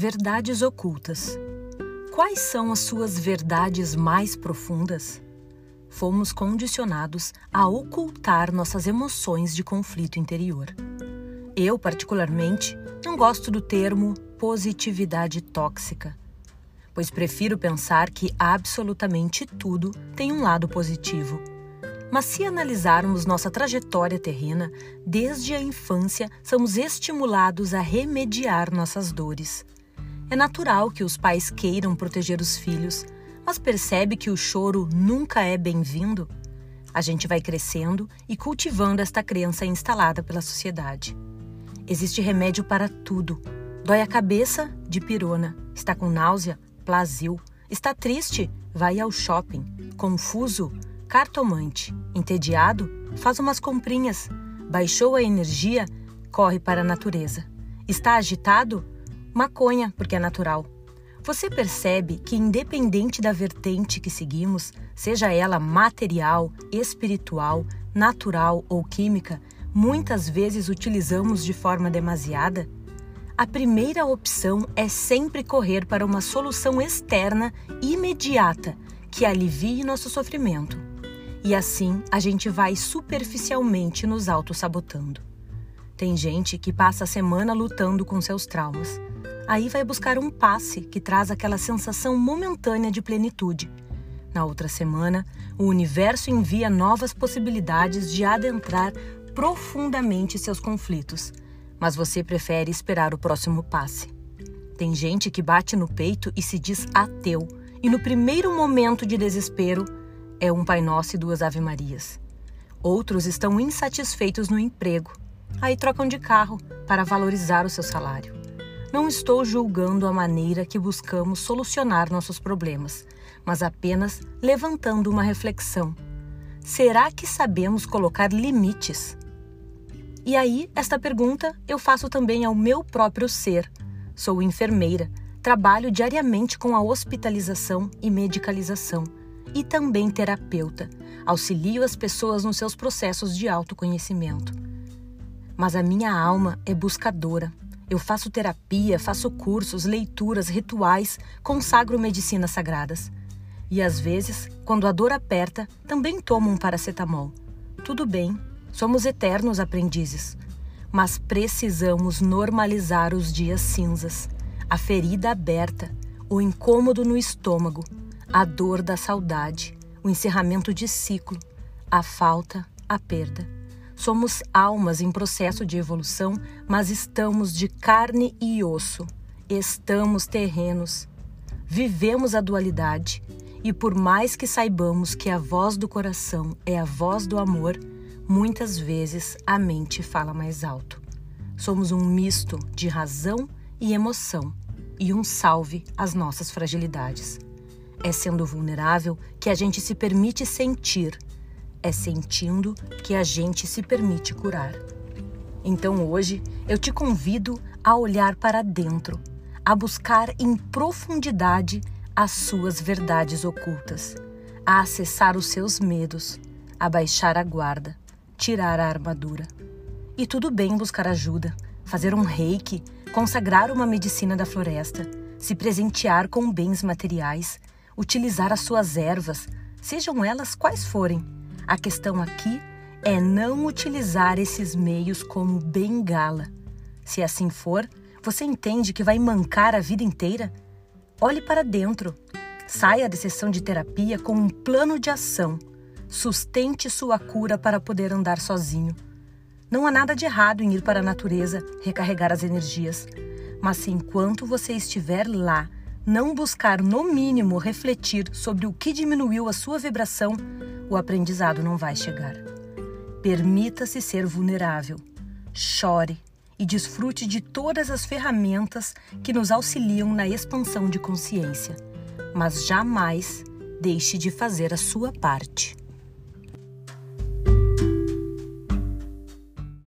Verdades ocultas. Quais são as suas verdades mais profundas? Fomos condicionados a ocultar nossas emoções de conflito interior. Eu, particularmente, não gosto do termo positividade tóxica, pois prefiro pensar que absolutamente tudo tem um lado positivo mas se analisarmos nossa trajetória terrena, desde a infância somos estimulados a remediar nossas dores. É natural que os pais queiram proteger os filhos, mas percebe que o choro nunca é bem-vindo? A gente vai crescendo e cultivando esta crença instalada pela sociedade. Existe remédio para tudo. Dói a cabeça? De pirona. Está com náusea? Plasil. Está triste? Vai ao shopping. Confuso? Cartomante, entediado, faz umas comprinhas. Baixou a energia, corre para a natureza. Está agitado? Maconha, porque é natural. Você percebe que, independente da vertente que seguimos, seja ela material, espiritual, natural ou química, muitas vezes utilizamos de forma demasiada? A primeira opção é sempre correr para uma solução externa imediata que alivie nosso sofrimento. E assim a gente vai superficialmente nos auto-sabotando. Tem gente que passa a semana lutando com seus traumas. Aí vai buscar um passe que traz aquela sensação momentânea de plenitude. Na outra semana, o universo envia novas possibilidades de adentrar profundamente seus conflitos, mas você prefere esperar o próximo passe. Tem gente que bate no peito e se diz ateu, e no primeiro momento de desespero é um Pai Nosso e duas Ave Marias. Outros estão insatisfeitos no emprego, aí trocam de carro para valorizar o seu salário. Não estou julgando a maneira que buscamos solucionar nossos problemas, mas apenas levantando uma reflexão. Será que sabemos colocar limites? E aí, esta pergunta eu faço também ao meu próprio ser. Sou enfermeira, trabalho diariamente com a hospitalização e medicalização e também terapeuta. Auxilio as pessoas nos seus processos de autoconhecimento. Mas a minha alma é buscadora. Eu faço terapia, faço cursos, leituras, rituais, consagro medicinas sagradas. E às vezes, quando a dor aperta, também tomo um paracetamol. Tudo bem, somos eternos aprendizes. Mas precisamos normalizar os dias cinzas, a ferida aberta, o incômodo no estômago, a dor da saudade, o encerramento de ciclo, a falta, a perda. Somos almas em processo de evolução, mas estamos de carne e osso. Estamos terrenos. Vivemos a dualidade e, por mais que saibamos que a voz do coração é a voz do amor, muitas vezes a mente fala mais alto. Somos um misto de razão e emoção e um salve às nossas fragilidades. É sendo vulnerável que a gente se permite sentir. É sentindo que a gente se permite curar. Então hoje eu te convido a olhar para dentro, a buscar em profundidade as suas verdades ocultas, a acessar os seus medos, a baixar a guarda, tirar a armadura. E tudo bem buscar ajuda, fazer um reiki, consagrar uma medicina da floresta, se presentear com bens materiais, utilizar as suas ervas, sejam elas quais forem. A questão aqui é não utilizar esses meios como bengala. Se assim for, você entende que vai mancar a vida inteira? Olhe para dentro. Saia da sessão de terapia com um plano de ação. Sustente sua cura para poder andar sozinho. Não há nada de errado em ir para a natureza recarregar as energias, mas se enquanto você estiver lá não buscar, no mínimo, refletir sobre o que diminuiu a sua vibração, o aprendizado não vai chegar. Permita-se ser vulnerável. Chore e desfrute de todas as ferramentas que nos auxiliam na expansão de consciência, mas jamais deixe de fazer a sua parte.